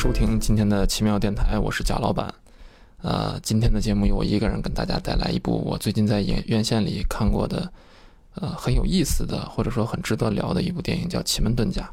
收听今天的奇妙电台，我是贾老板。呃，今天的节目由我一个人跟大家带来一部我最近在影院线里看过的，呃，很有意思的或者说很值得聊的一部电影，叫《奇门遁甲》。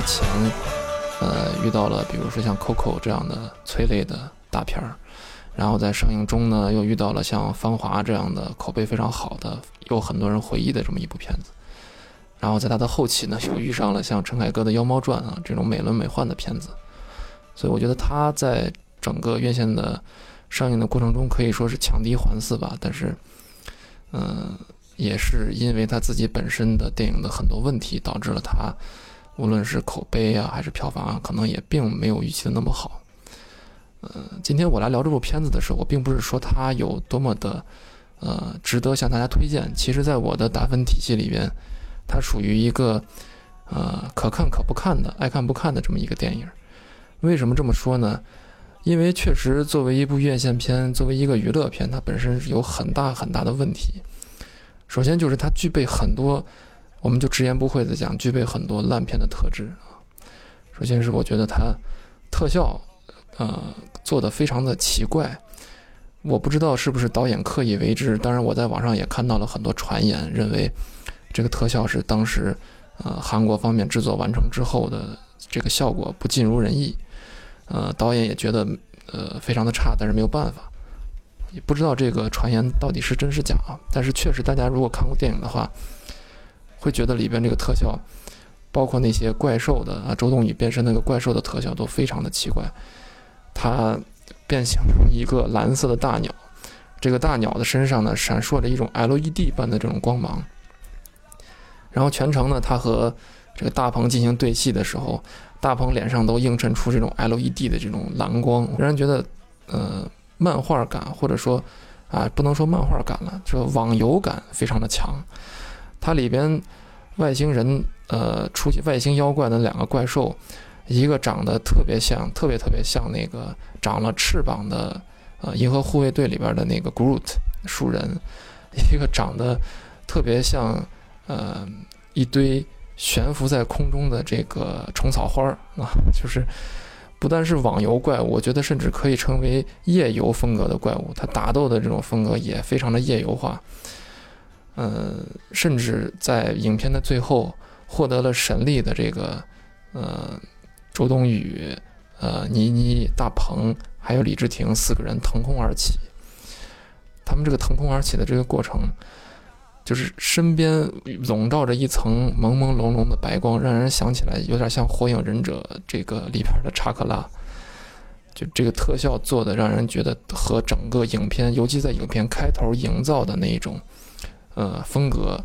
之前，呃，遇到了比如说像《Coco》这样的催泪的大片儿，然后在上映中呢，又遇到了像《芳华》这样的口碑非常好的、有很多人回忆的这么一部片子。然后在它的后期呢，又遇上了像陈凯歌的《妖猫传》啊这种美轮美奂的片子。所以我觉得他在整个院线的上映的过程中，可以说是强敌环伺吧。但是，嗯、也是因为他自己本身的电影的很多问题，导致了他无论是口碑啊还是票房啊，可能也并没有预期的那么好。呃，今天我来聊这部片子的时候，我并不是说它有多么的呃值得向大家推荐。其实，在我的打分体系里边，它属于一个呃可看可不看的、爱看不看的这么一个电影。为什么这么说呢？因为确实作为一部院线片，作为一个娱乐片，它本身是有很大很大的问题。首先就是它具备很多，我们就直言不讳的讲，具备很多烂片的特质啊。首先是我觉得它特效，呃，做的非常的奇怪，我不知道是不是导演刻意为之。当然，我在网上也看到了很多传言，认为这个特效是当时呃韩国方面制作完成之后的这个效果不尽如人意，呃，导演也觉得呃非常的差，但是没有办法。也不知道这个传言到底是真是假啊，但是确实，大家如果看过电影的话，会觉得里边这个特效，包括那些怪兽的啊，周冬雨变身那个怪兽的特效都非常的奇怪。它变形成一个蓝色的大鸟，这个大鸟的身上呢闪烁着一种 LED 般的这种光芒。然后全程呢，他和这个大鹏进行对戏的时候，大鹏脸上都映衬出这种 LED 的这种蓝光，让人觉得呃漫画感，或者说啊不能说漫画感了，就网游感非常的强。它里边外星人呃出现外星妖怪的两个怪兽，一个长得特别像，特别特别像那个长了翅膀的呃银河护卫队里边的那个 Groot 树人，一个长得特别像呃一堆悬浮在空中的这个虫草花儿啊，就是不但是网游怪物，我觉得甚至可以称为夜游风格的怪物。它打斗的这种风格也非常的夜游化，呃，甚至在影片的最后获得了神力的这个呃周冬雨、呃倪妮、大鹏还有李治廷四个人腾空而起。他们这个腾空而起的这个过程，就是身边笼罩着一层朦朦胧胧的白光，让人想起来有点像《火影忍者》这个里边的查克拉。就这个特效做的，让人觉得和整个影片，尤其在影片开头营造的那一种，呃，风格，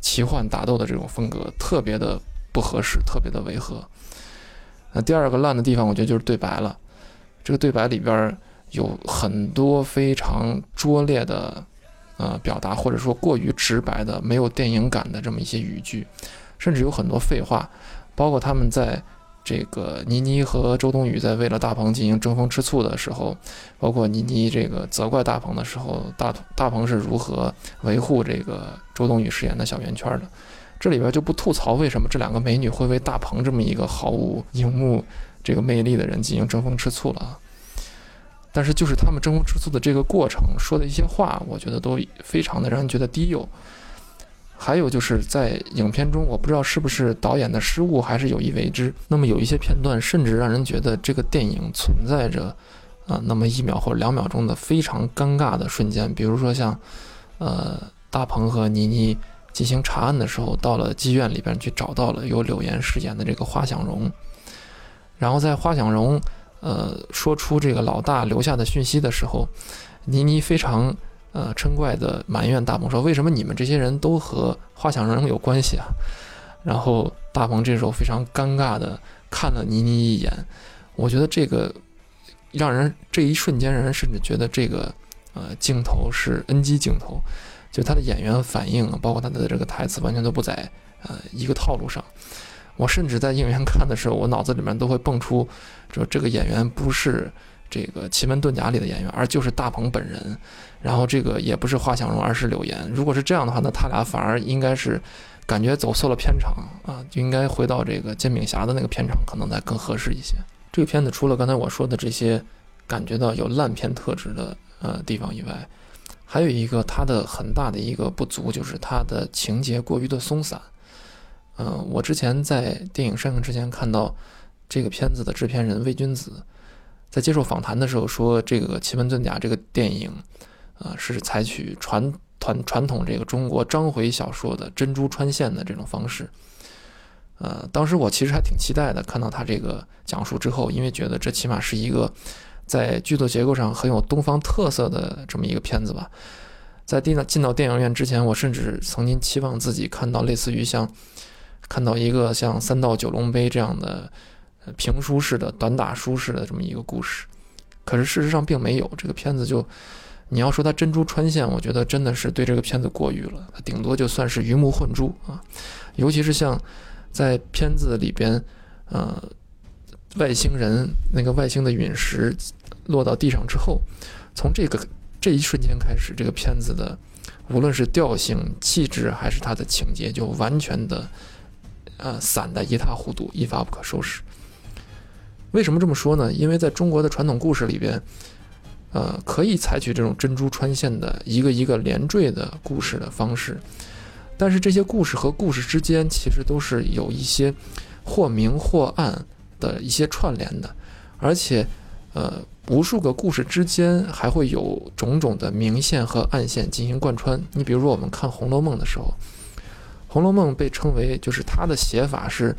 奇幻打斗的这种风格，特别的不合适，特别的违和。那第二个烂的地方，我觉得就是对白了。这个对白里边有很多非常拙劣的。呃，表达或者说过于直白的、没有电影感的这么一些语句，甚至有很多废话，包括他们在这个倪妮和周冬雨在为了大鹏进行争风吃醋的时候，包括倪妮这个责怪大鹏的时候，大大鹏是如何维护这个周冬雨饰演的小圆圈的，这里边就不吐槽为什么这两个美女会为大鹏这么一个毫无荧幕这个魅力的人进行争风吃醋了啊。但是就是他们争风吃醋的这个过程，说的一些话，我觉得都非常的让人觉得低幼。还有就是在影片中，我不知道是不是导演的失误，还是有意为之。那么有一些片段，甚至让人觉得这个电影存在着啊，那么一秒或者两秒钟的非常尴尬的瞬间。比如说像，呃，大鹏和倪妮进行查案的时候，到了妓院里边去找到了由柳岩饰演的这个花想容，然后在花想容。呃，说出这个老大留下的讯息的时候，倪妮非常呃嗔怪的埋怨大鹏说：“为什么你们这些人都和花想人有关系啊？”然后大鹏这时候非常尴尬的看了倪妮一眼。我觉得这个让人这一瞬间让人甚至觉得这个呃镜头是 NG 镜头，就他的演员反应，包括他的这个台词，完全都不在呃一个套路上。我甚至在影院看的时候，我脑子里面都会蹦出，说这个演员不是这个《奇门遁甲》里的演员，而就是大鹏本人。然后这个也不是华强荣，而是柳岩。如果是这样的话，那他俩反而应该是感觉走错了片场啊，就应该回到这个煎饼侠的那个片场，可能才更合适一些。这个片子除了刚才我说的这些感觉到有烂片特质的呃地方以外，还有一个它的很大的一个不足，就是它的情节过于的松散。嗯，我之前在电影上映之前看到这个片子的制片人魏君子在接受访谈的时候说，这个《奇门遁甲》这个电影，呃，是采取传传传统这个中国章回小说的珍珠穿线的这种方式。呃，当时我其实还挺期待的，看到他这个讲述之后，因为觉得这起码是一个在剧作结构上很有东方特色的这么一个片子吧。在进到进到电影院之前，我甚至曾经期望自己看到类似于像。看到一个像《三道九龙杯》这样的评书式的短打书式的这么一个故事，可是事实上并没有。这个片子就你要说它珍珠穿线，我觉得真的是对这个片子过誉了。它顶多就算是鱼目混珠啊。尤其是像在片子里边，呃，外星人那个外星的陨石落到地上之后，从这个这一瞬间开始，这个片子的无论是调性、气质还是它的情节，就完全的。呃，散的一塌糊涂，一发不可收拾。为什么这么说呢？因为在中国的传统故事里边，呃，可以采取这种珍珠穿线的一个一个连缀的故事的方式，但是这些故事和故事之间其实都是有一些或明或暗的一些串联的，而且，呃，无数个故事之间还会有种种的明线和暗线进行贯穿。你比如说，我们看《红楼梦》的时候。《红楼梦》被称为，就是它的写法是，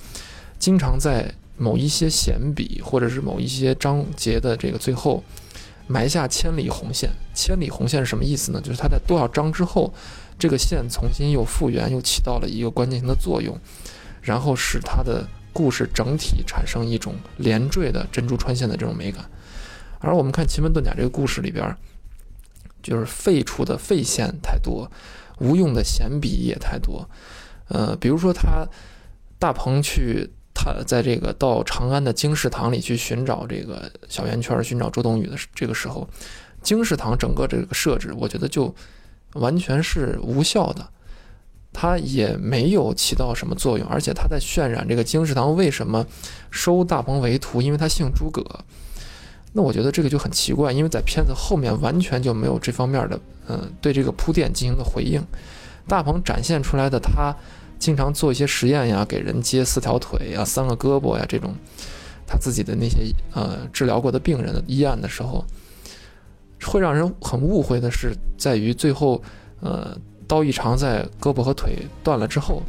经常在某一些闲笔或者是某一些章节的这个最后，埋下千里红线。千里红线是什么意思呢？就是它在多少章之后，这个线重新又复原，又起到了一个关键性的作用，然后使它的故事整体产生一种连缀的珍珠穿线的这种美感。而我们看《奇门遁甲》这个故事里边，就是废除的废线太多，无用的闲笔也太多。呃，比如说他大鹏去他在这个到长安的经世堂里去寻找这个小圆圈，寻找周冬雨的这个时候，经世堂整个这个设置，我觉得就完全是无效的，它也没有起到什么作用，而且他在渲染这个经世堂为什么收大鹏为徒，因为他姓诸葛。那我觉得这个就很奇怪，因为在片子后面完全就没有这方面的，嗯，对这个铺垫进行的回应。大鹏展现出来的他。经常做一些实验呀，给人接四条腿呀、三个胳膊呀，这种他自己的那些呃治疗过的病人的医案的时候，会让人很误会的是，在于最后呃刀一长在胳膊和腿断了之后，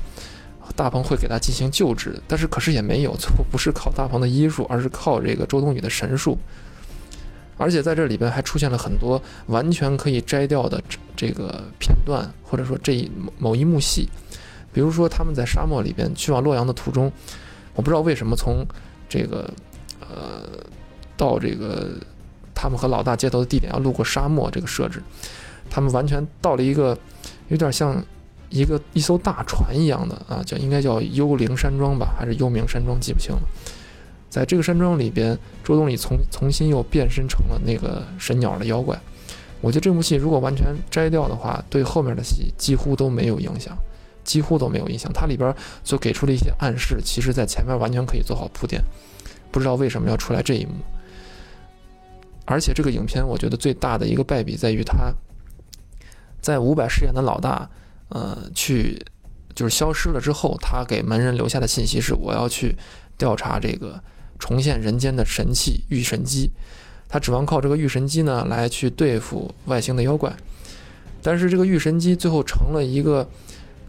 大鹏会给他进行救治，但是可是也没有，最后不是靠大鹏的医术，而是靠这个周冬雨的神术，而且在这里边还出现了很多完全可以摘掉的这个片段，或者说这一某一幕戏。比如说，他们在沙漠里边去往洛阳的途中，我不知道为什么从这个呃到这个他们和老大接头的地点要路过沙漠这个设置，他们完全到了一个有点像一个一艘大船一样的啊，叫应该叫幽灵山庄吧，还是幽冥山庄，记不清了。在这个山庄里边，周冬雨重重新又变身成了那个神鸟的妖怪。我觉得这部戏如果完全摘掉的话，对后面的戏几乎都没有影响。几乎都没有印象，它里边所给出的一些暗示，其实在前面完全可以做好铺垫，不知道为什么要出来这一幕。而且这个影片，我觉得最大的一个败笔在于，他在伍佰饰演的老大，呃，去就是消失了之后，他给门人留下的信息是：我要去调查这个重现人间的神器御神机，他指望靠这个御神机呢来去对付外星的妖怪，但是这个御神机最后成了一个。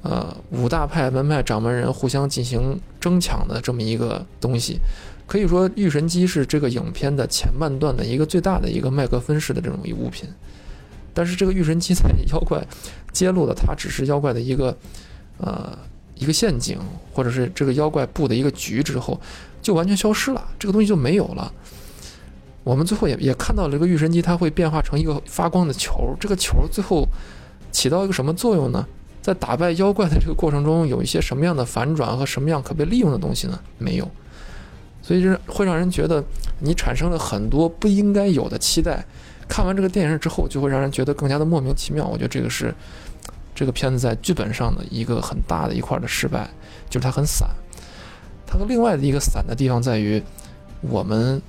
呃，五大派门派掌门人互相进行争抢的这么一个东西，可以说御神机是这个影片的前半段的一个最大的一个麦克风式的这种一物品。但是这个御神机在妖怪揭露的它只是妖怪的一个呃一个陷阱，或者是这个妖怪布的一个局之后，就完全消失了，这个东西就没有了。我们最后也也看到了这个御神机，它会变化成一个发光的球。这个球最后起到一个什么作用呢？在打败妖怪的这个过程中，有一些什么样的反转和什么样可被利用的东西呢？没有，所以这会让人觉得你产生了很多不应该有的期待。看完这个电影之后，就会让人觉得更加的莫名其妙。我觉得这个是这个片子在剧本上的一个很大的一块的失败，就是它很散。它和另外的一个散的地方在于，我们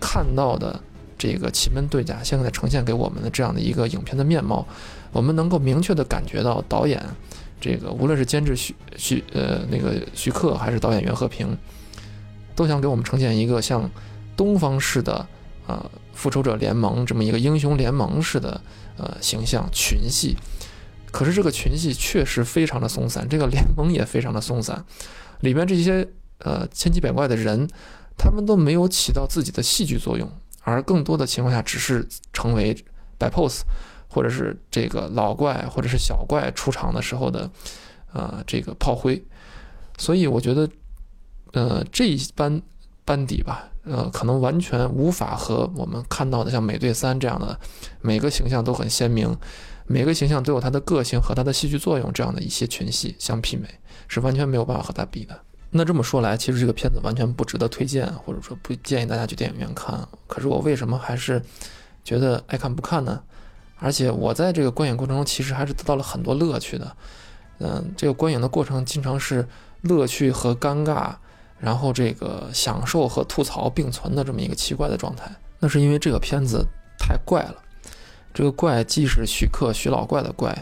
看到的这个奇门遁甲现在呈现给我们的这样的一个影片的面貌。我们能够明确的感觉到，导演这个无论是监制徐徐呃那个徐克，还是导演袁和平，都想给我们呈现一个像东方式的呃复仇者联盟这么一个英雄联盟式的呃形象群戏。可是这个群戏确实非常的松散，这个联盟也非常的松散，里面这些呃千奇百怪的人，他们都没有起到自己的戏剧作用，而更多的情况下只是成为摆 pose。或者是这个老怪，或者是小怪出场的时候的，呃，这个炮灰，所以我觉得，呃，这一班班底吧，呃，可能完全无法和我们看到的像美队三这样的每个形象都很鲜明，每个形象都有它的个性和它的戏剧作用这样的一些群戏相媲美，是完全没有办法和它比的。那这么说来，其实这个片子完全不值得推荐，或者说不建议大家去电影院看。可是我为什么还是觉得爱看不看呢？而且我在这个观影过程中，其实还是得到了很多乐趣的。嗯，这个观影的过程经常是乐趣和尴尬，然后这个享受和吐槽并存的这么一个奇怪的状态。那是因为这个片子太怪了。这个怪既是徐克徐老怪的怪，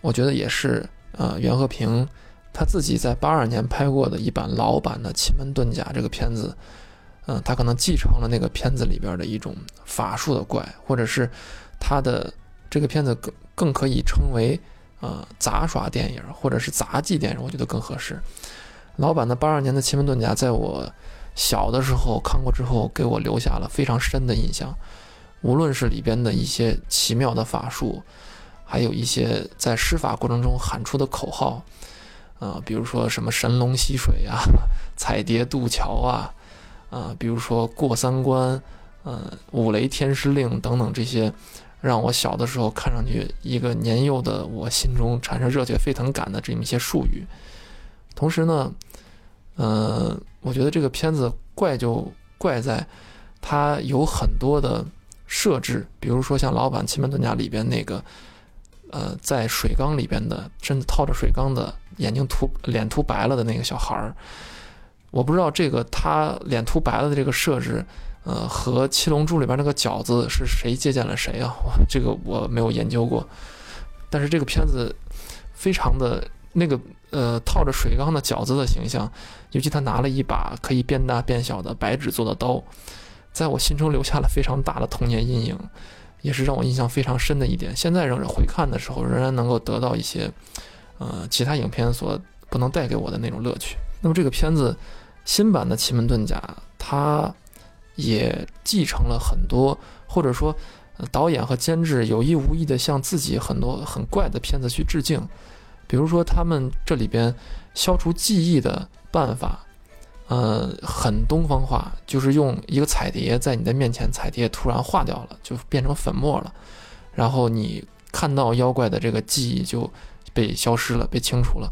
我觉得也是呃袁和平他自己在八二年拍过的一版老版的《奇门遁甲》这个片子，嗯，他可能继承了那个片子里边的一种法术的怪，或者是他的。这个片子更更可以称为，呃，杂耍电影或者是杂技电影，我觉得更合适。老版的八二年的《奇门遁甲》在我小的时候看过之后，给我留下了非常深的印象。无论是里边的一些奇妙的法术，还有一些在施法过程中喊出的口号，啊，比如说什么神龙吸水啊，彩蝶渡桥啊，啊，比如说过三关，嗯，五雷天师令等等这些。让我小的时候看上去一个年幼的我心中产生热血沸腾感的这么一些术语，同时呢，呃，我觉得这个片子怪就怪在，它有很多的设置，比如说像老版《奇门遁甲》里边那个，呃，在水缸里边的，甚至套着水缸的眼睛涂脸涂白了的那个小孩儿，我不知道这个他脸涂白了的这个设置。呃，和《七龙珠》里边那个饺子是谁借鉴了谁啊？这个我没有研究过。但是这个片子非常的那个呃，套着水缸的饺子的形象，尤其他拿了一把可以变大变小的白纸做的刀，在我心中留下了非常大的童年阴影，也是让我印象非常深的一点。现在仍然回看的时候，仍然能够得到一些呃其他影片所不能带给我的那种乐趣。那么这个片子新版的《奇门遁甲》，它。也继承了很多，或者说，导演和监制有意无意的向自己很多很怪的片子去致敬。比如说，他们这里边消除记忆的办法，呃，很东方化，就是用一个彩蝶在你的面前，彩蝶突然化掉了，就变成粉末了，然后你看到妖怪的这个记忆就被消失了，被清除了。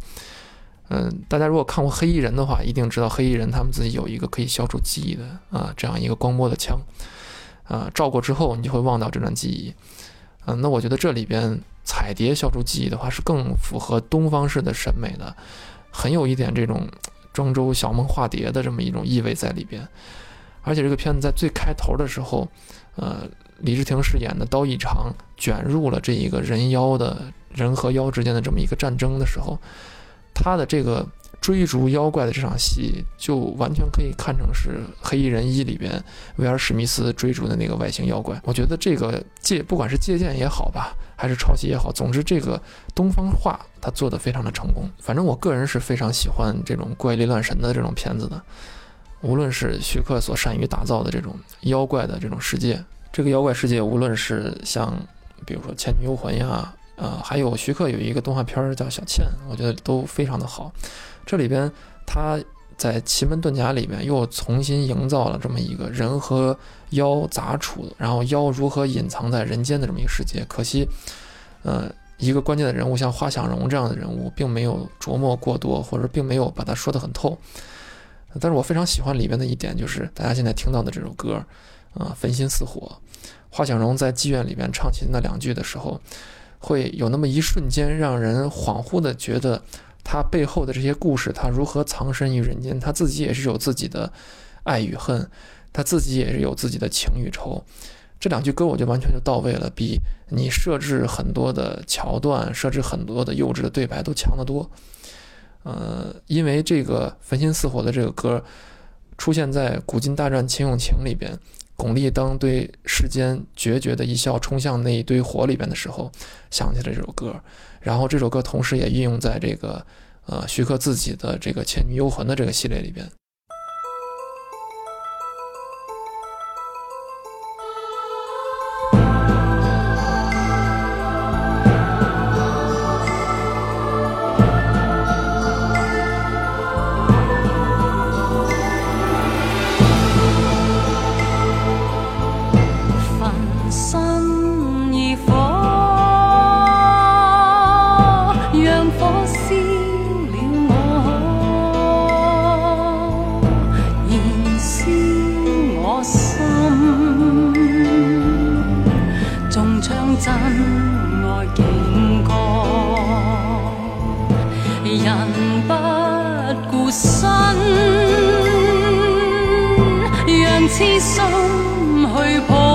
嗯，大家如果看过《黑衣人》的话，一定知道黑衣人他们自己有一个可以消除记忆的啊，这样一个光波的枪，啊，照过之后你就会忘掉这段记忆。嗯，那我觉得这里边彩蝶消除记忆的话是更符合东方式的审美的，很有一点这种庄周小梦化蝶的这么一种意味在里边。而且这个片子在最开头的时候，呃，李治廷饰演的刀一长卷入了这一个人妖的人和妖之间的这么一个战争的时候。他的这个追逐妖怪的这场戏，就完全可以看成是《黑衣人一》里边威尔史密斯追逐的那个外星妖怪。我觉得这个借，不管是借鉴也好吧，还是抄袭也好，总之这个东方化他做的非常的成功。反正我个人是非常喜欢这种怪力乱神的这种片子的，无论是徐克所善于打造的这种妖怪的这种世界，这个妖怪世界，无论是像比如说《倩女幽魂》呀。呃，还有徐克有一个动画片儿叫《小倩》，我觉得都非常的好。这里边他在《奇门遁甲》里面又重新营造了这么一个人和妖杂处，然后妖如何隐藏在人间的这么一个世界。可惜，呃，一个关键的人物像花想荣这样的人物，并没有琢磨过多，或者并没有把它说得很透。但是我非常喜欢里面的一点，就是大家现在听到的这首歌，啊，焚心似火。花想荣在妓院里边唱起那两句的时候，会有那么一瞬间，让人恍惚的觉得。他背后的这些故事，他如何藏身于人间？他自己也是有自己的爱与恨，他自己也是有自己的情与仇。这两句歌我就完全就到位了，比你设置很多的桥段、设置很多的幼稚的对白都强得多。呃，因为这个焚心似火的这个歌出现在《古今大战秦俑情》里边，巩俐当对世间决绝的一笑冲向那一堆火里边的时候，想起了这首歌。然后这首歌同时也运用在这个，呃，徐克自己的这个《倩女幽魂》的这个系列里边。唱真爱劲歌，人不顾身，让痴心去破。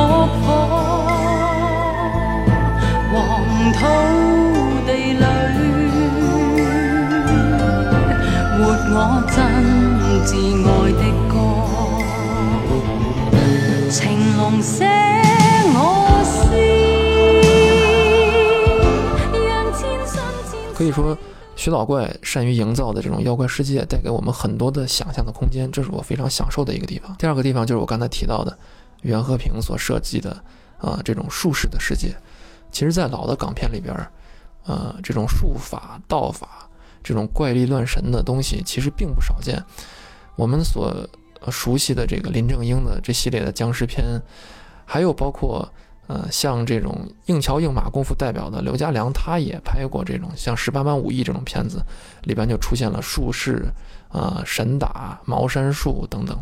可以说，徐老怪善于营造的这种妖怪世界，带给我们很多的想象的空间，这是我非常享受的一个地方。第二个地方就是我刚才提到的袁和平所设计的啊这种术士的世界。其实，在老的港片里边，呃，这种术法、道法、这种怪力乱神的东西，其实并不少见。我们所熟悉的这个林正英的这系列的僵尸片，还有包括。呃，像这种硬桥硬马功夫代表的刘家良，他也拍过这种像《十八般武艺》这种片子，里边就出现了术士、啊神打、茅山术等等。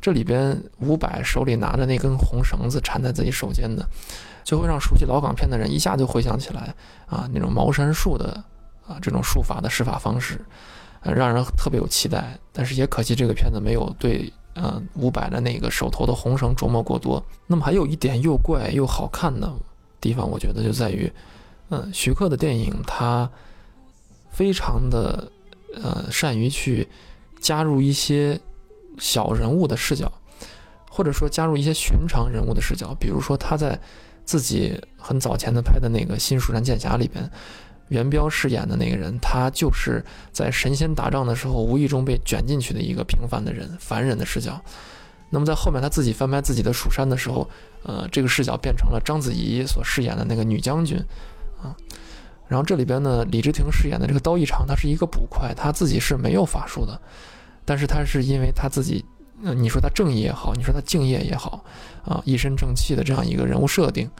这里边伍佰手里拿着那根红绳子缠在自己手间的，就会让熟悉老港片的人一下就回想起来啊那种茅山术的啊这种术法的施法方式，让人特别有期待。但是也可惜这个片子没有对。嗯，五百的那个手头的红绳琢磨过多。那么还有一点又怪又好看的地方，我觉得就在于，嗯，徐克的电影他非常的呃善于去加入一些小人物的视角，或者说加入一些寻常人物的视角。比如说他在自己很早前的拍的那个《新蜀山剑侠》里边。元彪饰演的那个人，他就是在神仙打仗的时候无意中被卷进去的一个平凡的人，凡人的视角。那么在后面他自己翻拍自己的《蜀山》的时候，呃，这个视角变成了章子怡所饰演的那个女将军，啊。然后这里边呢，李治廷饰演的这个刀一长，他是一个捕快，他自己是没有法术的，但是他是因为他自己，你说他正义也好，你说他敬业也好，啊，一身正气的这样一个人物设定，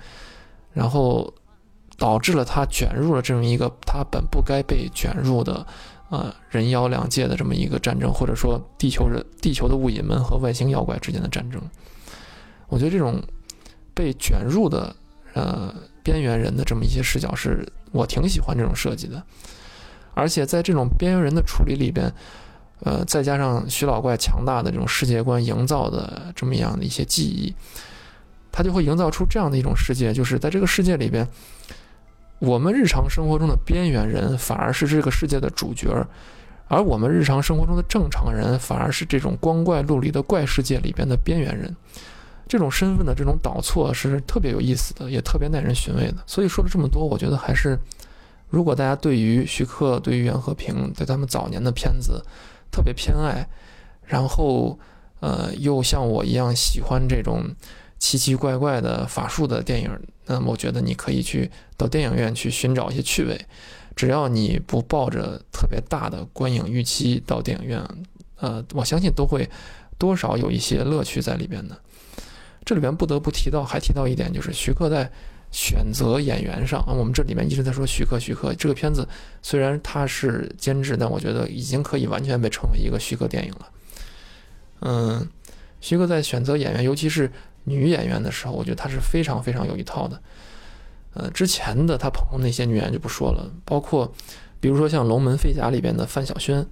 然后。导致了他卷入了这么一个他本不该被卷入的，呃，人妖两界的这么一个战争，或者说地球人、地球的物隐们和外星妖怪之间的战争。我觉得这种被卷入的，呃，边缘人的这么一些视角，是我挺喜欢这种设计的。而且在这种边缘人的处理里边，呃，再加上徐老怪强大的这种世界观营造的这么样的一些记忆，他就会营造出这样的一种世界，就是在这个世界里边。我们日常生活中的边缘人反而是这个世界的主角，而我们日常生活中的正常人反而是这种光怪陆离的怪世界里边的边缘人。这种身份的这种倒错是特别有意思的，也特别耐人寻味的。所以说了这么多，我觉得还是，如果大家对于徐克、对于袁和平、对他们早年的片子特别偏爱，然后呃又像我一样喜欢这种。奇奇怪怪的法术的电影，那么我觉得你可以去到电影院去寻找一些趣味，只要你不抱着特别大的观影预期到电影院，呃，我相信都会多少有一些乐趣在里边的。这里边不得不提到，还提到一点，就是徐克在选择演员上啊，我们这里面一直在说徐克，徐克这个片子虽然他是监制，但我觉得已经可以完全被称为一个徐克电影了。嗯，徐克在选择演员，尤其是女演员的时候，我觉得她是非常非常有一套的。呃，之前的她捧的那些女演员就不说了，包括比如说像《龙门飞甲》里边的范晓萱，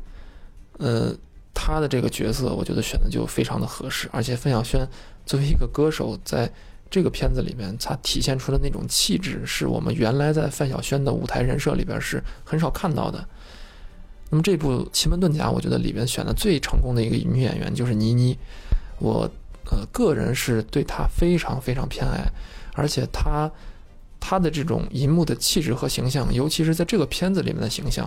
呃，她的这个角色，我觉得选的就非常的合适，而且范晓萱作为一个歌手，在这个片子里面，她体现出的那种气质，是我们原来在范晓萱的舞台人设里边是很少看到的。那么这部《奇门遁甲》，我觉得里边选的最成功的一个女演员就是倪妮，我呃个人是对他非常非常偏爱，而且他。他的这种银幕的气质和形象，尤其是在这个片子里面的形象，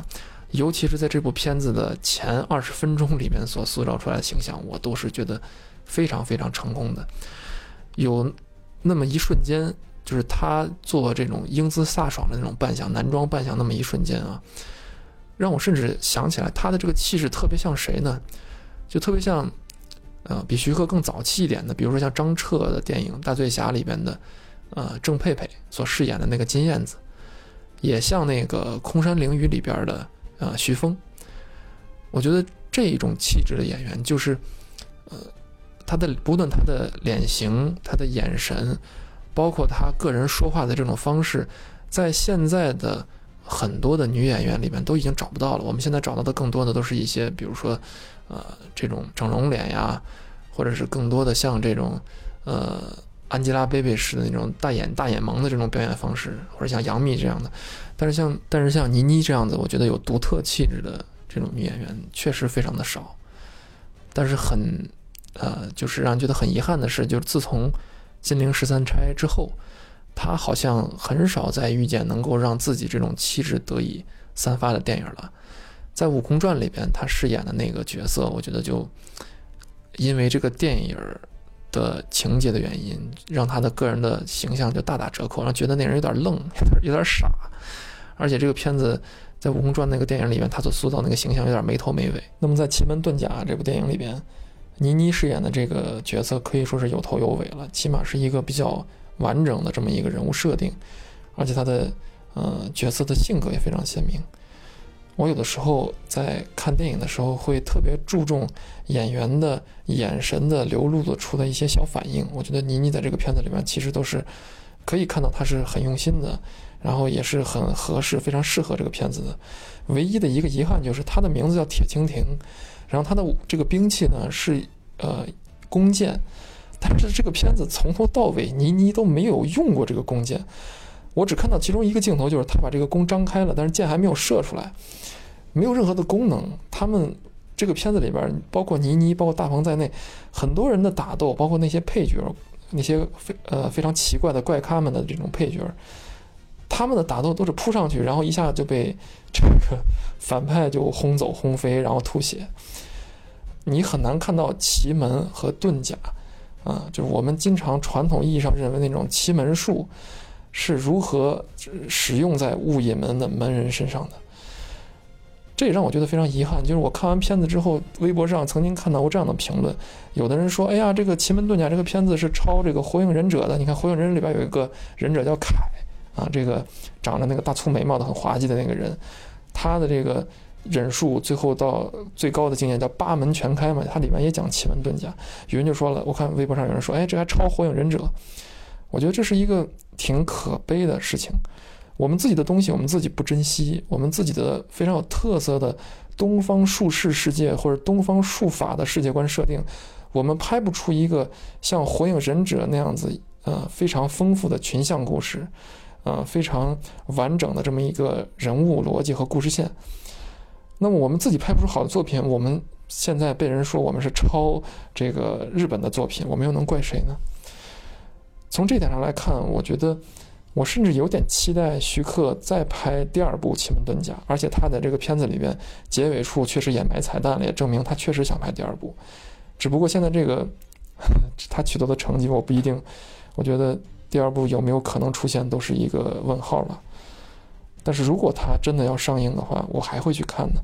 尤其是在这部片子的前二十分钟里面所塑造出来的形象，我都是觉得非常非常成功的。有那么一瞬间，就是他做这种英姿飒爽的那种扮相，男装扮相，那么一瞬间啊，让我甚至想起来他的这个气质特别像谁呢？就特别像，呃，比徐克更早期一点的，比如说像张彻的电影《大醉侠》里边的。呃，郑佩佩所饰演的那个金燕子，也像那个《空山灵雨》里边的呃徐峰。我觉得这种气质的演员，就是呃，他的不论他的脸型、他的眼神，包括他个人说话的这种方式，在现在的很多的女演员里面都已经找不到了。我们现在找到的更多的都是一些，比如说呃这种整容脸呀，或者是更多的像这种呃。安吉拉·贝贝式的那种大眼大眼萌的这种表演方式，或者像杨幂这样的，但是像但是像倪妮这样子，我觉得有独特气质的这种女演员确实非常的少。但是很，呃，就是让人觉得很遗憾的是，就是自从《金陵十三钗》之后，她好像很少再遇见能够让自己这种气质得以散发的电影了。在《悟空传》里边，他饰演的那个角色，我觉得就因为这个电影。的情节的原因，让他的个人的形象就大打折扣，让觉得那人有点愣，有点傻。而且这个片子在《悟空传》那个电影里面，他所塑造那个形象有点没头没尾。那么在《奇门遁甲》这部电影里边，倪妮饰演的这个角色可以说是有头有尾了，起码是一个比较完整的这么一个人物设定，而且他的呃角色的性格也非常鲜明。我有的时候在看电影的时候，会特别注重演员的眼神的流露的出的一些小反应。我觉得倪妮在这个片子里面其实都是可以看到她是很用心的，然后也是很合适、非常适合这个片子的。唯一的一个遗憾就是她的名字叫铁蜻蜓，然后她的这个兵器呢是呃弓箭，但是这个片子从头到尾倪妮都没有用过这个弓箭。我只看到其中一个镜头，就是他把这个弓张开了，但是箭还没有射出来，没有任何的功能。他们这个片子里边，包括倪妮、包括大鹏在内，很多人的打斗，包括那些配角，那些非呃非常奇怪的怪咖们的这种配角，他们的打斗都是扑上去，然后一下就被这个 反派就轰走、轰飞，然后吐血。你很难看到奇门和遁甲，啊，就是我们经常传统意义上认为那种奇门术。是如何使用在雾隐门的门人身上的？这也让我觉得非常遗憾。就是我看完片子之后，微博上曾经看到过这样的评论：有的人说，哎呀，这个《奇门遁甲》这个片子是抄这个《火影忍者》的。你看，《火影忍者》里边有一个忍者叫凯啊，这个长着那个大粗眉毛的、很滑稽的那个人，他的这个忍术最后到最高的境界叫八门全开嘛。它里面也讲奇门遁甲。有人就说了，我看微博上有人说，哎，这还抄《火影忍者》。我觉得这是一个挺可悲的事情。我们自己的东西，我们自己不珍惜；我们自己的非常有特色的东方术士世界或者东方术法的世界观设定，我们拍不出一个像《火影忍者》那样子，呃，非常丰富的群像故事，呃，非常完整的这么一个人物逻辑和故事线。那么我们自己拍不出好的作品，我们现在被人说我们是抄这个日本的作品，我们又能怪谁呢？从这点上来看，我觉得我甚至有点期待徐克再拍第二部《奇门遁甲》，而且他在这个片子里边结尾处确实也埋彩蛋了，也证明他确实想拍第二部。只不过现在这个 他取得的成绩，我不一定，我觉得第二部有没有可能出现都是一个问号了。但是如果他真的要上映的话，我还会去看的。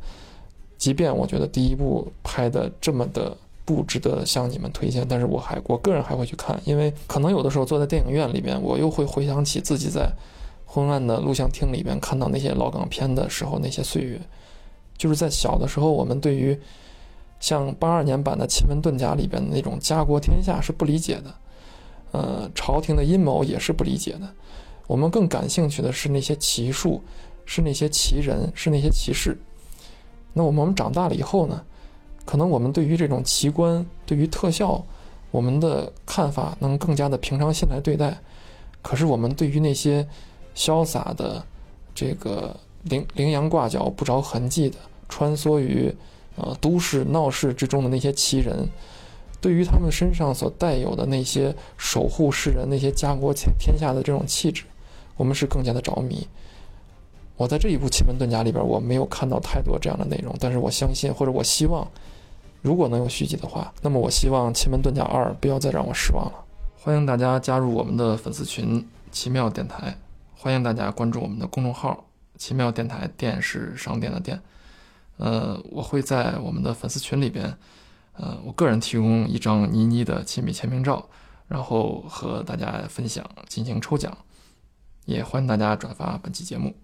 即便我觉得第一部拍的这么的不值得向你们推荐，但是我还我个人还会去看，因为可能有的时候坐在电影院里边，我又会回想起自己在昏暗的录像厅里边看到那些老港片的时候那些岁月，就是在小的时候，我们对于像八二年版的《奇门遁甲》里边的那种家国天下是不理解的，呃，朝廷的阴谋也是不理解的，我们更感兴趣的是那些奇术，是那些奇人，是那些奇事。那我们我们长大了以后呢，可能我们对于这种奇观、对于特效，我们的看法能更加的平常心来对待。可是我们对于那些潇洒的、这个羚羚羊挂角、不着痕迹的穿梭于呃都市闹市之中的那些奇人，对于他们身上所带有的那些守护世人、那些家国天天下的这种气质，我们是更加的着迷。我在这一部《奇门遁甲》里边，我没有看到太多这样的内容，但是我相信，或者我希望，如果能有续集的话，那么我希望《奇门遁甲二》不要再让我失望了。欢迎大家加入我们的粉丝群“奇妙电台”，欢迎大家关注我们的公众号“奇妙电台”，店是商店的店。呃，我会在我们的粉丝群里边，呃，我个人提供一张倪妮的亲笔签名照，然后和大家分享，进行抽奖，也欢迎大家转发本期节目。